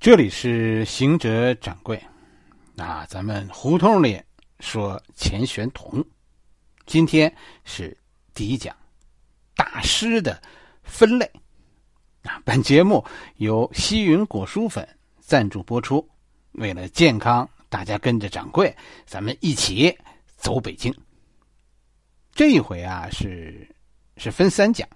这里是行者掌柜，那咱们胡同里说钱玄同，今天是第一讲，大师的分类。啊，本节目由西云果蔬粉赞助播出。为了健康，大家跟着掌柜，咱们一起走北京。这一回啊，是是分三讲，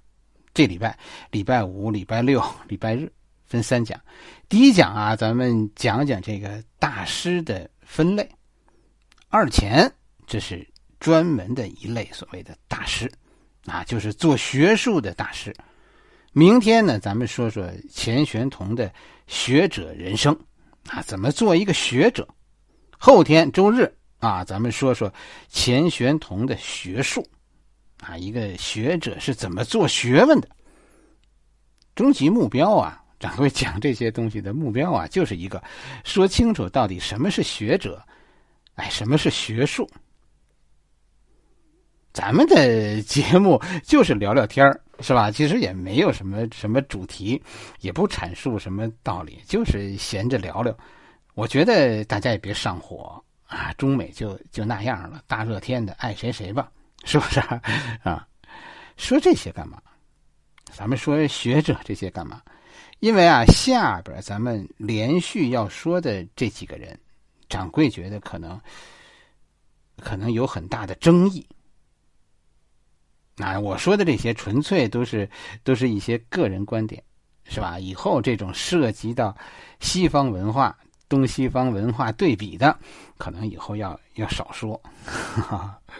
这礼拜礼拜五、礼拜六、礼拜日。分三讲，第一讲啊，咱们讲讲这个大师的分类。二钱这是专门的一类所谓的大师，啊，就是做学术的大师。明天呢，咱们说说钱玄同的学者人生，啊，怎么做一个学者。后天周日啊，咱们说说钱玄同的学术，啊，一个学者是怎么做学问的。终极目标啊。掌柜讲这些东西的目标啊，就是一个说清楚到底什么是学者，哎，什么是学术。咱们的 节目就是聊聊天儿是吧？其实也没有什么什么主题，也不阐述什么道理，就是闲着聊聊。我觉得大家也别上火啊，中美就就那样了，大热天的，爱谁谁吧，是不是 啊？说这些干嘛？咱们说学者这些干嘛？因为啊，下边咱们连续要说的这几个人，掌柜觉得可能可能有很大的争议。那我说的这些纯粹都是都是一些个人观点，是吧？以后这种涉及到西方文化、东西方文化对比的，可能以后要要少说。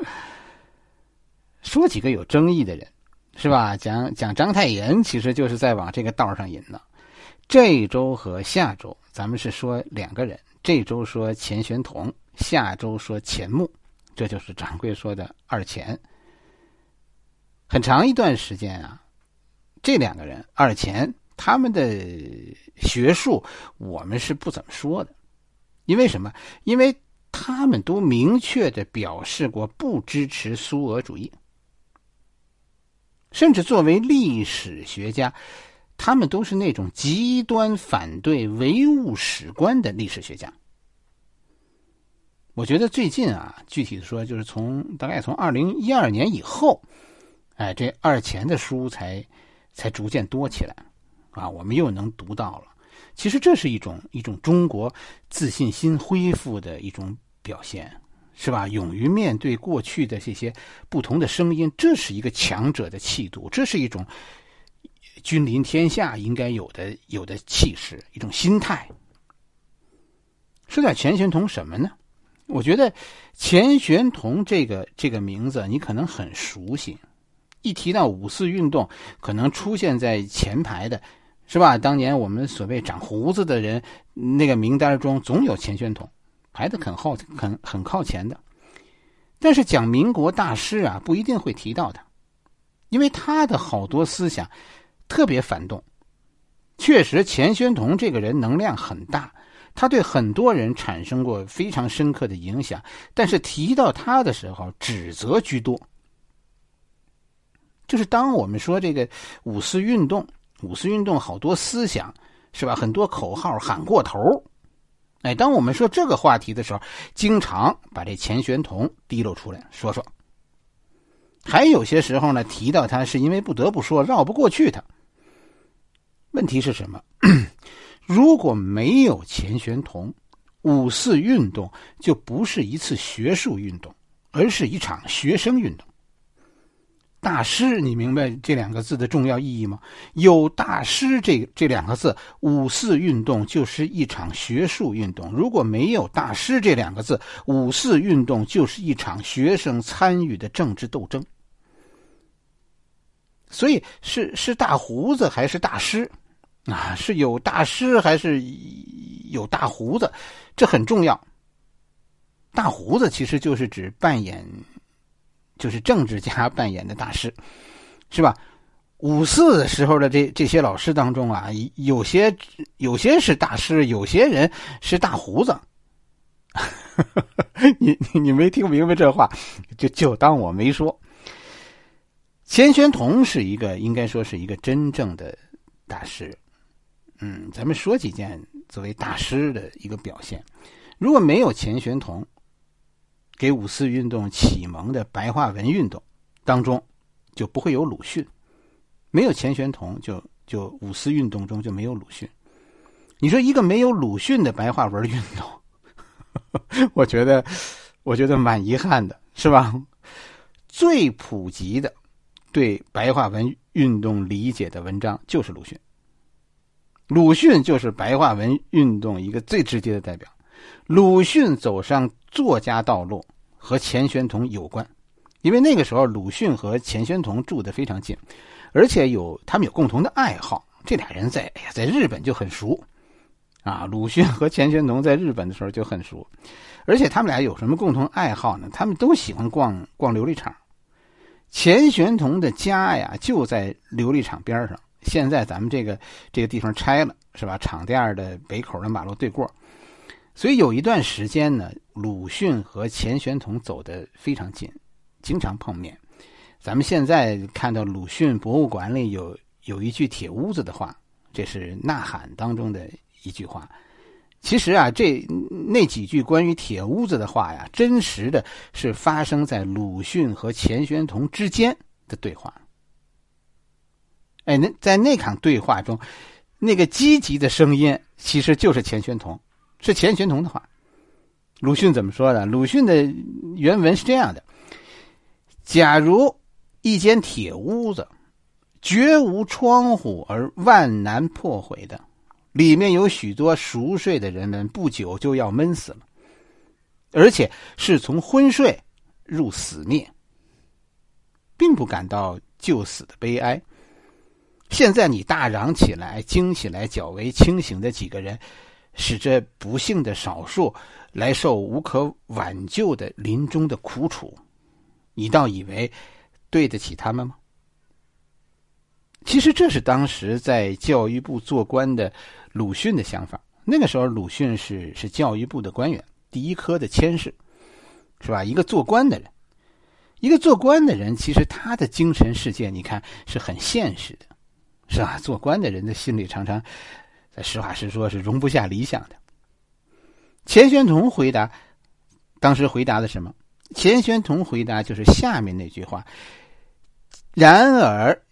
说几个有争议的人，是吧？讲讲章太炎，其实就是在往这个道上引呢。这周和下周，咱们是说两个人。这周说钱玄同，下周说钱穆，这就是掌柜说的二钱。很长一段时间啊，这两个人二钱他们的学术我们是不怎么说的，因为什么？因为他们都明确的表示过不支持苏俄主义，甚至作为历史学家。他们都是那种极端反对唯物史观的历史学家。我觉得最近啊，具体的说，就是从大概从二零一二年以后，哎，这二钱的书才才逐渐多起来，啊，我们又能读到了。其实这是一种一种中国自信心恢复的一种表现，是吧？勇于面对过去的这些不同的声音，这是一个强者的气度，这是一种。君临天下应该有的有的气势，一种心态。说点钱玄同什么呢？我觉得钱玄同这个这个名字你可能很熟悉，一提到五四运动，可能出现在前排的，是吧？当年我们所谓长胡子的人那个名单中，总有钱玄同排的很靠很很靠前的。但是讲民国大师啊，不一定会提到他，因为他的好多思想。特别反动，确实，钱玄同这个人能量很大，他对很多人产生过非常深刻的影响。但是提到他的时候，指责居多。就是当我们说这个五四运动，五四运动好多思想是吧？很多口号喊过头，哎，当我们说这个话题的时候，经常把这钱玄同提溜出来说说。还有些时候呢，提到他是因为不得不说，绕不过去他。问题是什么？如果没有钱玄同，五四运动就不是一次学术运动，而是一场学生运动。大师，你明白这两个字的重要意义吗？有大师这这两个字，五四运动就是一场学术运动；如果没有大师这两个字，五四运动就是一场学生参与的政治斗争。所以，是是大胡子还是大师？啊，是有大师还是有大胡子？这很重要。大胡子其实就是指扮演，就是政治家扮演的大师，是吧？五四时候的这这些老师当中啊，有些有些是大师，有些人是大胡子。你你你没听明白这话，就就当我没说。钱玄同是一个应该说是一个真正的大师。嗯，咱们说几件作为大师的一个表现。如果没有钱玄同给五四运动启蒙的白话文运动当中，就不会有鲁迅；没有钱玄同，就就五四运动中就没有鲁迅。你说一个没有鲁迅的白话文运动，我觉得我觉得蛮遗憾的，是吧？最普及的对白话文运动理解的文章就是鲁迅。鲁迅就是白话文运动一个最直接的代表。鲁迅走上作家道路和钱玄同有关，因为那个时候鲁迅和钱玄同住得非常近，而且有他们有共同的爱好。这俩人在哎呀，在日本就很熟啊。鲁迅和钱玄同在日本的时候就很熟，而且他们俩有什么共同爱好呢？他们都喜欢逛逛琉璃厂。钱玄同的家呀就在琉璃厂边上，现在咱们这个这个地方拆了，是吧？厂店的北口的马路对过。所以有一段时间呢，鲁迅和钱玄同走得非常近，经常碰面。咱们现在看到鲁迅博物馆里有有一句铁屋子的话，这是《呐喊》当中的一句话。其实啊，这那几句关于铁屋子的话呀，真实的是发生在鲁迅和钱玄同之间的对话。哎，那在那场对话中，那个积极的声音其实就是钱玄同。是钱玄同的话，鲁迅怎么说的？鲁迅的原文是这样的：假如一间铁屋子，绝无窗户而万难破毁的，里面有许多熟睡的人们，不久就要闷死了，而且是从昏睡入死灭，并不感到就死的悲哀。现在你大嚷起来，惊起来，较为清醒的几个人。使这不幸的少数来受无可挽救的临终的苦楚，你倒以为对得起他们吗？其实这是当时在教育部做官的鲁迅的想法。那个时候，鲁迅是是教育部的官员，第一科的佥事，是吧？一个做官的人，一个做官的人，其实他的精神世界，你看是很现实的，是吧？做官的人的心里常常。实话实说，是容不下理想的。钱玄同回答，当时回答的什么？钱玄同回答就是下面那句话。然而，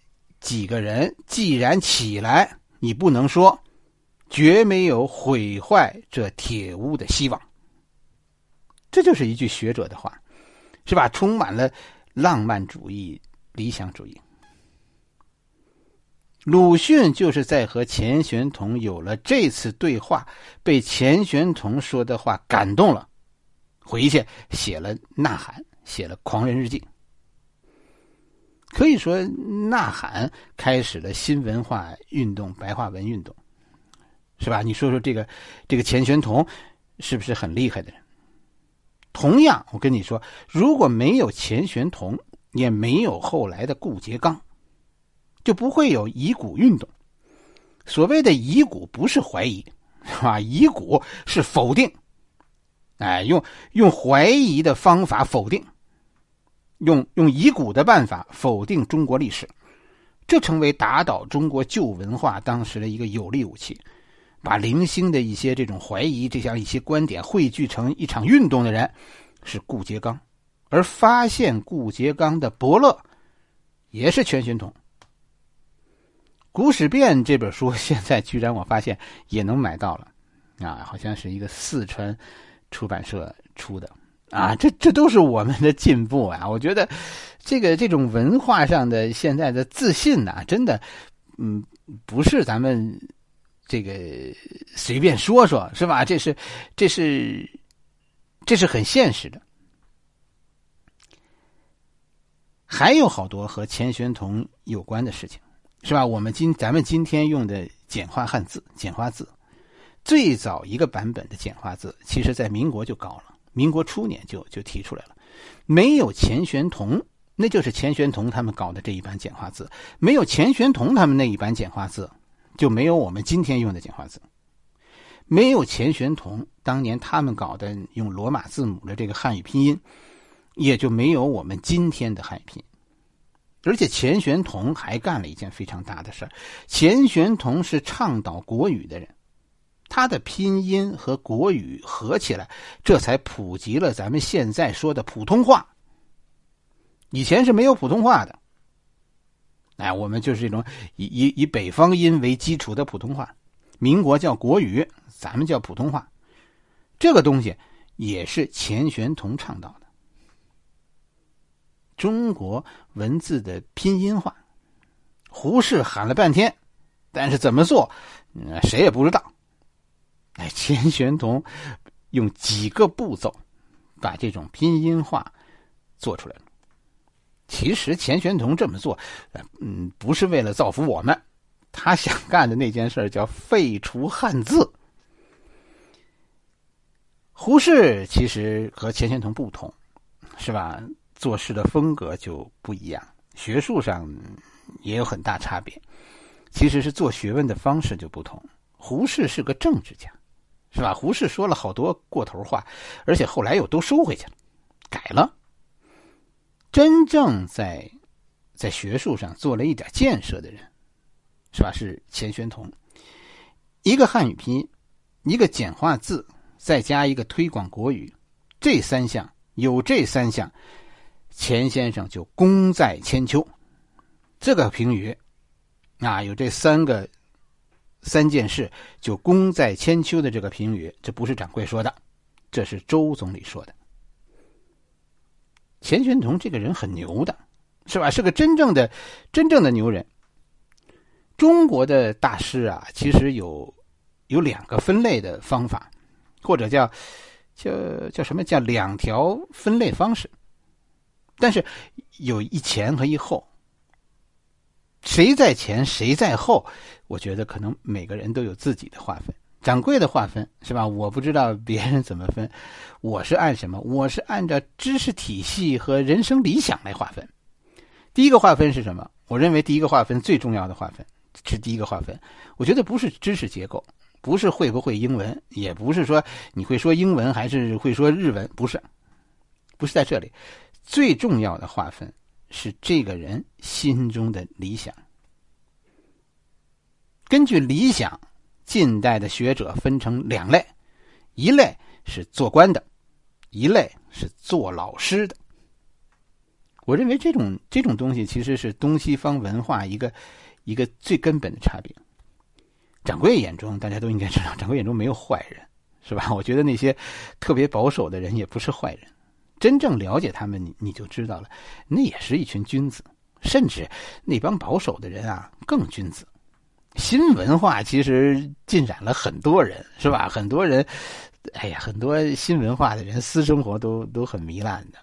几个人既然起来，你不能说绝没有毁坏这铁屋的希望。这就是一句学者的话，是吧？充满了浪漫主义、理想主义。鲁迅就是在和钱玄同有了这次对话，被钱玄同说的话感动了，回去写了《呐喊》，写了《狂人日记》。可以说，《呐喊》开始了新文化运动、白话文运动，是吧？你说说这个这个钱玄同是不是很厉害的人？同样，我跟你说，如果没有钱玄同，也没有后来的顾颉刚。就不会有疑古运动。所谓的疑古不是怀疑，是吧？疑古是否定，哎，用用怀疑的方法否定，用用疑古的办法否定中国历史，这成为打倒中国旧文化当时的一个有力武器。把零星的一些这种怀疑这样一些观点汇聚成一场运动的人是顾颉刚，而发现顾颉刚的伯乐也是全玄同。《古史辨》这本书 现在居然我发现也能买到了，啊，好像是一个四川出版社出的，啊，这这都是我们的进步啊！我觉得这个这种文化上的现在的自信呐，真的，嗯，不是咱们这个随便说说，是吧？这是这是这是很现实的。还有好多和钱玄同有关的事情。是吧？我们今咱们今天用的简化汉字、简化字，最早一个版本的简化字，其实在民国就搞了，民国初年就就提出来了。没有钱玄同，那就是钱玄同他们搞的这一版简化字；没有钱玄同他们那一版简化字，就没有我们今天用的简化字。没有钱玄同当年他们搞的用罗马字母的这个汉语拼音，也就没有我们今天的汉语拼音。而且钱玄同还干了一件非常大的事儿。钱玄同是倡导国语的人，他的拼音和国语合起来，这才普及了咱们现在说的普通话。以前是没有普通话的，哎，我们就是这种以以以北方音为基础的普通话。民国叫国语，咱们叫普通话。这个东西也是钱玄同倡导的。中国文字的拼音化，胡适喊了半天，但是怎么做，谁也不知道。哎，钱玄同用几个步骤把这种拼音化做出来了。其实钱玄同这么做，嗯，不是为了造福我们，他想干的那件事叫废除汉字。胡适其实和钱玄同不同，是吧？做事的风格就不一样，学术上也有很大差别。其实是做学问的方式就不同。胡适是个政治家。是吧？胡适说了好多过头话，而且后来又都收回去了，改了。真正在在学术上做了一点建设的人，是吧？是钱玄同。一个汉语拼音，一个简化字，再加一个推广国语，这三项有这三项，钱先生就功在千秋。这个评语啊，有这三个。三件事就功在千秋的这个评语，这不是掌柜说的，这是周总理说的。钱玄同这个人很牛的，是吧？是个真正的、真正的牛人。中国的大师啊，其实有有两个分类的方法，或者叫叫叫什么叫两条分类方式，但是有一前和一后。谁在前，谁在后？我觉得可能每个人都有自己的划分。掌柜的划分是吧？我不知道别人怎么分，我是按什么？我是按照知识体系和人生理想来划分。第一个划分是什么？我认为第一个划分最重要的划分是第一个划分。我觉得不是知识结构，不是会不会英文，也不是说你会说英文还是会说日文，不是，不是在这里。最重要的划分。是这个人心中的理想。根据理想，近代的学者分成两类：一类是做官的，一类是做老师的。我认为这种这种东西其实是东西方文化一个一个最根本的差别。掌柜眼中，大家都应该知道，掌柜眼中没有坏人，是吧？我觉得那些特别保守的人也不是坏人。真正了解他们，你你就知道了，那也是一群君子，甚至那帮保守的人啊更君子。新文化其实浸染了很多人，是吧？很多人，哎呀，很多新文化的人私生活都都很糜烂的。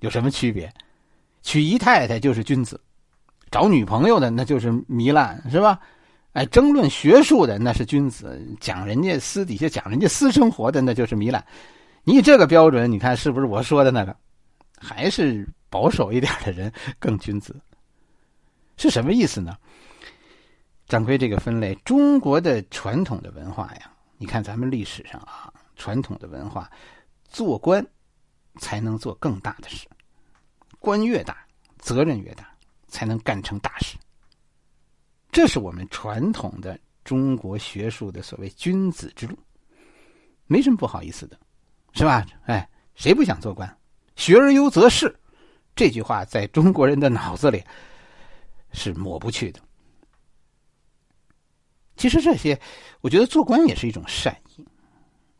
有什么区别？娶姨太太就是君子，找女朋友的那就是糜烂，是吧？哎，争论学术的那是君子，讲人家私底下讲人家私生活的那就是糜烂。你以这个标准，你看是不是我说的那个？还是保守一点的人更君子？是什么意思呢？掌柜这个分类，中国的传统的文化呀，你看咱们历史上啊，传统的文化，做官才能做更大的事，官越大，责任越大，才能干成大事。这是我们传统的中国学术的所谓君子之路，没什么不好意思的。是吧？哎，谁不想做官？学而优则仕，这句话在中国人的脑子里是抹不去的。其实这些，我觉得做官也是一种善意，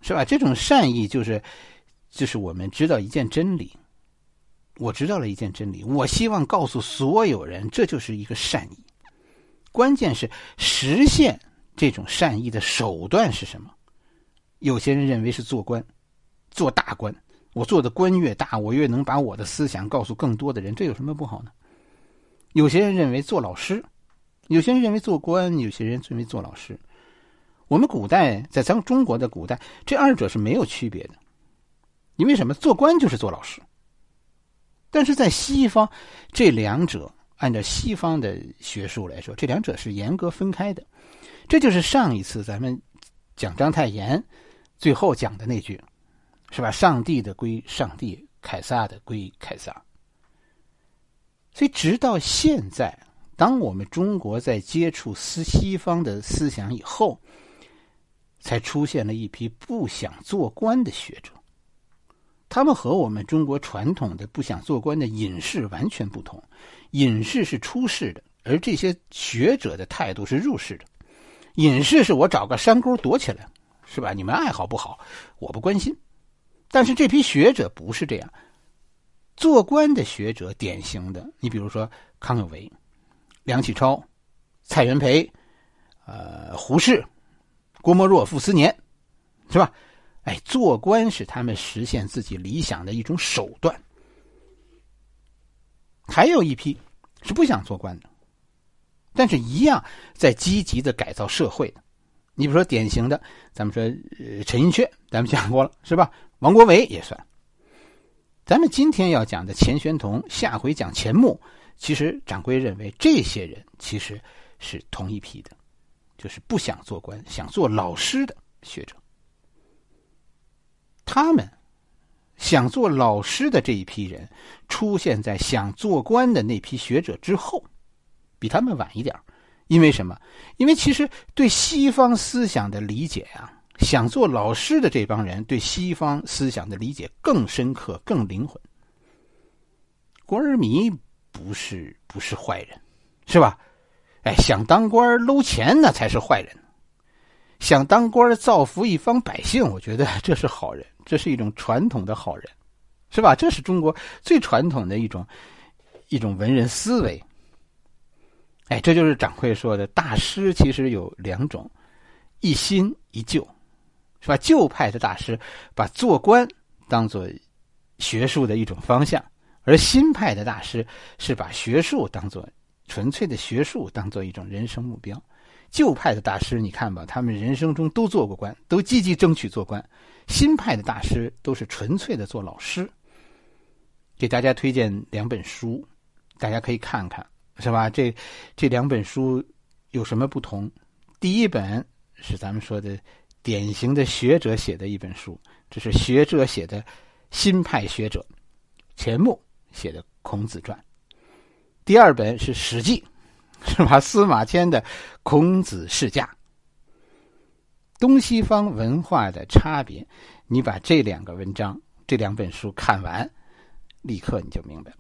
是吧？这种善意就是，就是我们知道一件真理，我知道了一件真理，我希望告诉所有人，这就是一个善意。关键是实现这种善意的手段是什么？有些人认为是做官。做大官，我做的官越大，我越能把我的思想告诉更多的人，这有什么不好呢？有些人认为做老师，有些人认为做官，有些人认为做老师。我们古代在咱们中国的古代，这二者是没有区别的。因为什么？做官就是做老师。但是在西方，这两者按照西方的学术来说，这两者是严格分开的。这就是上一次咱们讲章太炎最后讲的那句。是吧？上帝的归上帝，凯撒的归凯撒。所以，直到现在，当我们中国在接触西西方的思想以后，才出现了一批不想做官的学者。他们和我们中国传统的不想做官的隐士完全不同，隐士是出世的，而这些学者的态度是入世的。隐士是我找个山沟躲起来，是吧？你们爱好不好，我不关心。但是这批学者不是这样，做官的学者典型的，你比如说康有为、梁启超、蔡元培、呃胡适、郭沫若、傅斯年，是吧？哎，做官是他们实现自己理想的一种手段。还有一批是不想做官的，但是一样在积极的改造社会的。你比如说，典型的，咱们说呃陈寅恪，咱们讲过了，是吧？王国维也算。咱们今天要讲的钱玄同，下回讲钱穆，其实掌柜认为这些人其实是同一批的，就是不想做官、想做老师的学者。他们想做老师的这一批人，出现在想做官的那批学者之后，比他们晚一点因为什么？因为其实对西方思想的理解呀，想做老师的这帮人对西方思想的理解更深刻、更灵魂。官儿迷不是不是坏人，是吧？哎，想当官搂钱那才是坏人。想当官造福一方百姓，我觉得这是好人。这是一种传统的好人，是吧？这是中国最传统的一种一种文人思维。哎，这就是掌柜说的，大师其实有两种，一新一旧，是吧？旧派的大师把做官当做学术的一种方向，而新派的大师是把学术当做纯粹的学术，当做一种人生目标。旧派的大师，你看吧，他们人生中都做过官，都积极争取做官。新派的大师都是纯粹的做老师。给大家推荐两本书，大家可以看看，是吧？这这两本书有什么不同？第一本是咱们说的典型的学者写的一本书，这是学者写的新派学者钱穆写的《孔子传》。第二本是《史记》，是吧？司马迁的《孔子世家》。东西方文化的差别，你把这两个文章、这两本书看完，立刻你就明白了。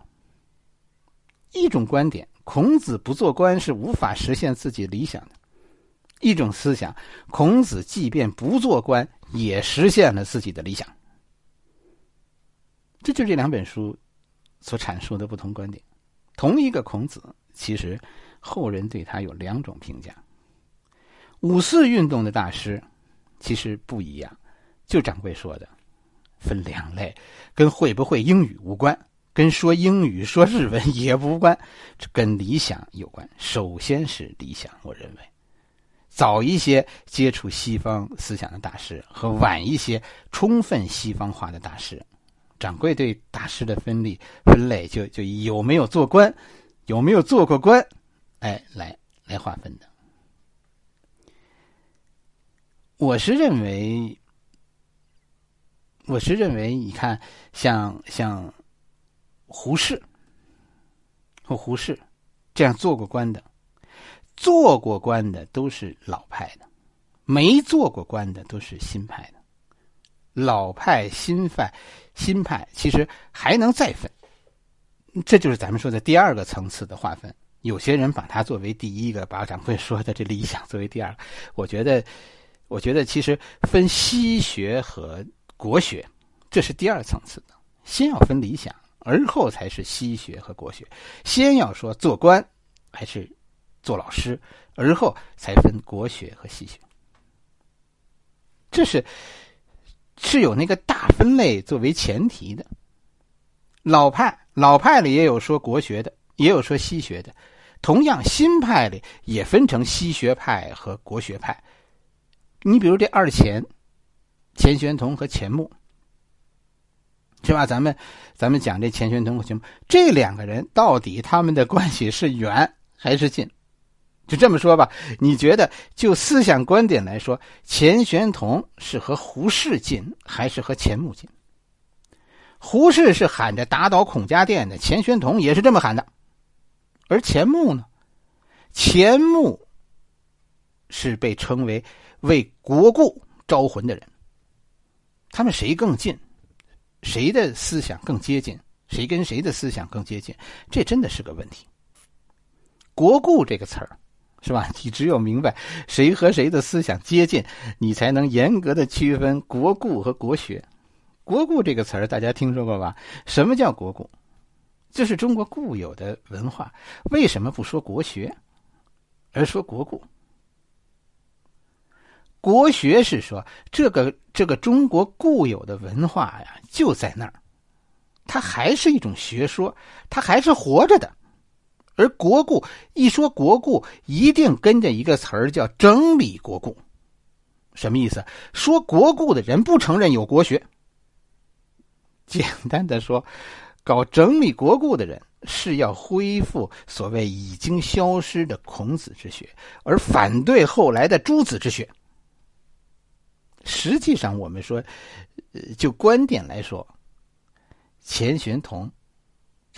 一种观点，孔子不做官是无法实现自己理想的；一种思想，孔子即便不做官，也实现了自己的理想。这就是这两本书所阐述的不同观点。同一个孔子，其实后人对他有两种评价。五四运动的大师。其实不一样，就掌柜说的，分两类，跟会不会英语无关，跟说英语、说日文也无关，这跟理想有关。首先是理想，我认为，早一些接触西方思想的大师和晚一些充分西方化的大师，掌柜对大师的分类分类就就有没有做官，有没有做过官，哎，来来划分的。我是认为，我是认为，你看，像像胡适和胡适这样做过官的，做过官的都是老派的，没做过官的都是新派的。老派、新派、新派其实还能再分，这就是咱们说的第二个层次的划分。有些人把它作为第一个，把掌柜说的这理想作为第二个，我觉得。我觉得其实分西学和国学，这是第二层次的。先要分理想，而后才是西学和国学。先要说做官还是做老师，而后才分国学和西学。这是是有那个大分类作为前提的。老派老派里也有说国学的，也有说西学的。同样，新派里也分成西学派和国学派。你比如这二钱，钱玄同和钱穆，是吧？咱们咱们讲这钱玄同和钱穆这两个人，到底他们的关系是远还是近？就这么说吧，你觉得就思想观点来说，钱玄同是和胡适近，还是和钱穆近？胡适是喊着打倒孔家店的，钱玄同也是这么喊的，而钱穆呢？钱穆是被称为。为国故招魂的人。他们谁更近，谁的思想更接近，谁跟谁的思想更接近，这真的是个问题。国故这个词儿，是吧？你只有明白谁和谁的思想接近，你才能严格的区分国故和国学。国故这个词儿大家听说过吧？什么叫国故？这是中国固有的文化。为什么不说国学，而说国故？国学是说这个这个中国固有的文化呀，就在那儿，它还是一种学说，它还是活着的。而国故一说国故，一定跟着一个词儿叫整理国故。什么意思？说国故的人不承认有国学。简单的说，搞整理国故的人是要恢复所谓已经消失的孔子之学，而反对后来的诸子之学。实际上，我们说，就观点来说，钱玄同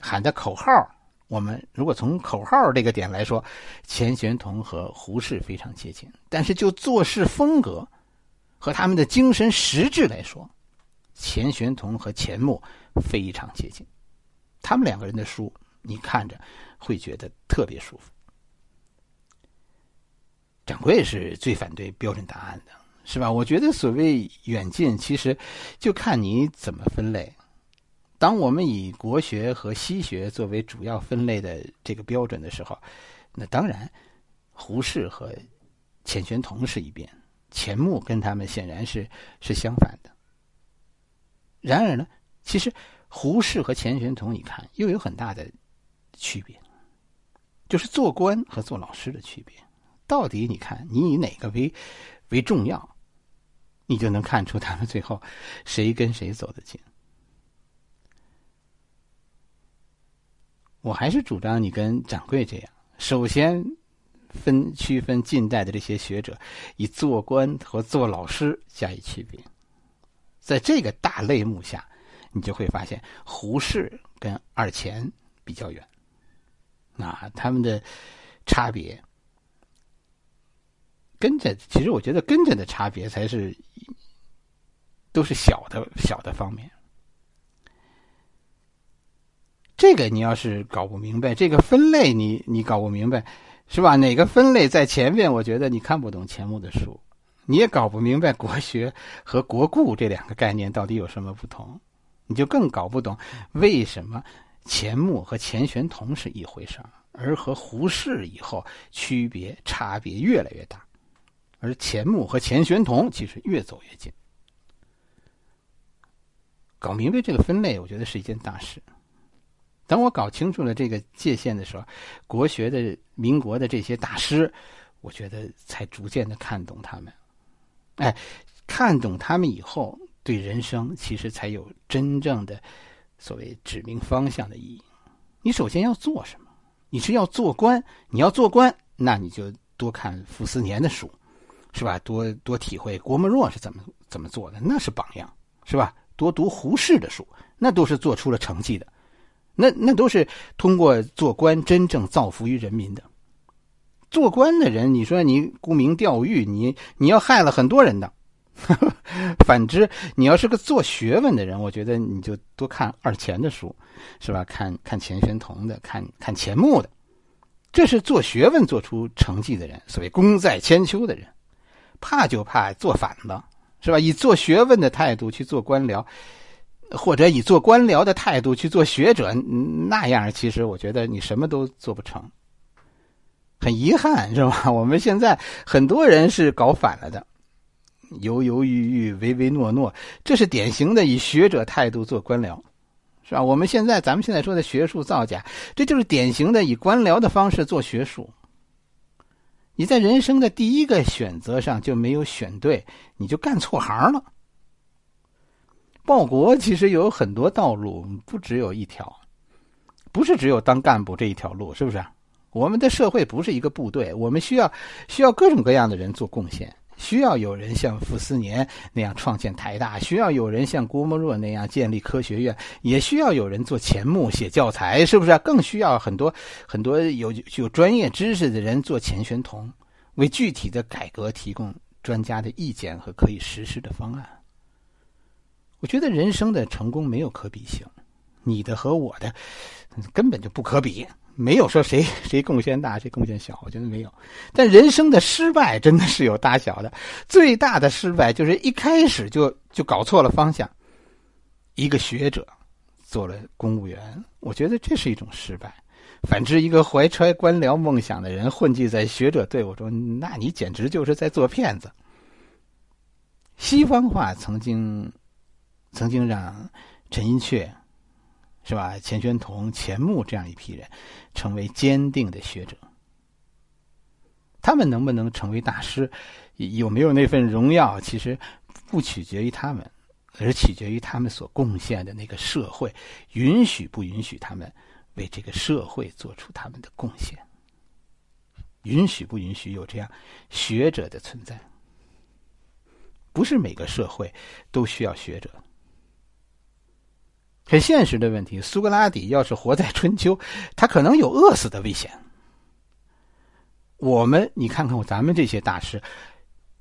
喊的口号。我们如果从口号这个点来说，钱玄同和胡适非常接近，但是就做事风格和他们的精神实质来说，钱玄同和钱穆非常接近。他们两个人的书，你看着会觉得特别舒服。掌柜是最反对标准答案的，是吧？我觉得所谓远近，其实就看你怎么分类。当我们以国学和西学作为主要分类的这个标准的时候，那当然，胡适和钱玄同是一边，钱穆跟他们显然是是相反的。然而呢，其实胡适和钱玄同，你看又有很大的区别，就是做官和做老师的区别。到底你看你以哪个为为重要，你就能看出他们最后谁跟谁走得近。我还是主张你跟掌柜这样，首先分区分近代的这些学者，以做官和做老师加以区别。在这个大类目下，你就会发现胡适跟二钱比较远，啊，他们的差别跟着，其实我觉得跟着的差别才是都是小的小的方面。这个你要是搞不明白，这个分类你你搞不明白，是吧？哪个分类在前面？我觉得你看不懂钱穆的书，你也搞不明白 国学和国故这两个概念到底有什么不同，你就更搞不懂为什么钱穆和钱玄同是一回事而和胡适以后区别差别越来越大，而钱穆和钱玄同其实越走越近。搞明白这个分类，我觉得是一件大事。等我搞清楚了这个界限的时候，国学的民国的这些大师，我觉得才逐渐的看懂他们。哎，看懂他们以后，对人生其实才有真正的所谓指明方向的意义。你首先要做什么？你是要做官？你要做官，那你就多看傅斯年的书，是吧？多多体会郭沫若是怎么怎么做的，那是榜样，是吧？多读胡适的书，那都是做出了成绩的。那那都是通过做官真正造福于人民的。做官的人，你说你沽名钓誉，你你要害了很多人的。反之，你要是个做学问的人，我觉得你就多看二钱的书，是吧？看看钱玄同的，看看钱穆的，这是做学问做出成绩的人，所谓功在千秋的人。怕就怕做反了，是吧？以做学问的态度去做官僚。或者以做官僚的态度去做学者，那样其实我觉得你什么都做不成。很遗憾，是吧？我们现在很多人是搞反了的，犹犹豫豫、唯唯诺诺，这是典型的以学者态度做官僚，是吧？我们现在咱们现在说的学术造假，这就是典型的以官僚的方式做学术。你在人生的第一个选择上就没有选对，你就干错行了。报国其实有很多道路，不只有一条，不是只有当干部这一条路，是不是？我们的社会不是一个部队，我们需要需要各种各样的人做贡献，需要有人像傅斯年那样创建台大，需要有人像郭沫若那样建立科学院，也需要有人做钱穆写教材，是不是？更需要很多很多有有专业知识的人做钱玄同，为具体的改革提供专家的意见和可以实施的方案。我觉得人生的成功没有可比性，你的和我的根本就不可比，没有说谁谁贡献大谁贡献小，我觉得没有。但人生的失败真的是有大小的，最大的失败就是一开始就就搞错了方向。一个学者做了公务员，我觉得这是一种失败。反之，一个怀揣官僚梦想的人混迹在学者队伍中，那你简直就是在做骗子。西方化曾经。曾经让陈寅恪，是吧？钱玄同、钱穆这样一批人成为坚定的学者。他们能不能成为大师，有没有那份荣耀，其实不取决于他们，而取决于他们所贡献的那个社会允许不允许他们为这个社会做出他们的贡献，允许不允许有这样学者的存在。不是每个社会都需要学者。很现实的问题，苏格拉底要是活在春秋，他可能有饿死的危险。我们，你看看咱们这些大师，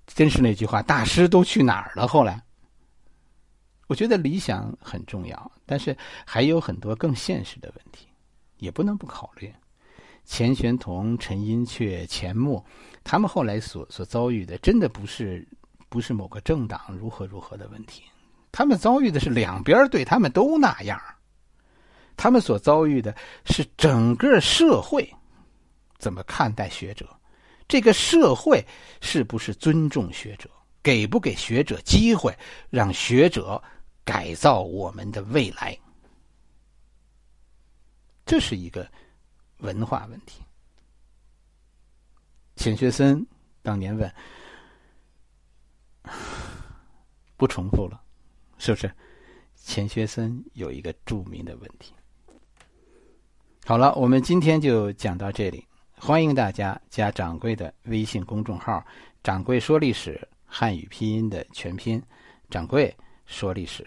真是那句话，大师都去哪儿了？后来，我觉得理想很重要，但是还有很多更现实的问题，也不能不考虑。钱玄同、陈寅恪、钱穆，他们后来所所遭遇的，真的不是不是某个政党如何如何的问题。他们遭遇的是两边对他们都那样，他们所遭遇的是整个社会怎么看待学者，这个社会是不是尊重学者，给不给学者机会，让学者改造我们的未来，这是一个文化问题。钱学森当年问，不重复了。是不是？钱学森有一个著名的问题。好了，我们今天就讲到这里。欢迎大家加掌柜的微信公众号“掌柜说历史”汉语拼音的全拼“掌柜说历史”。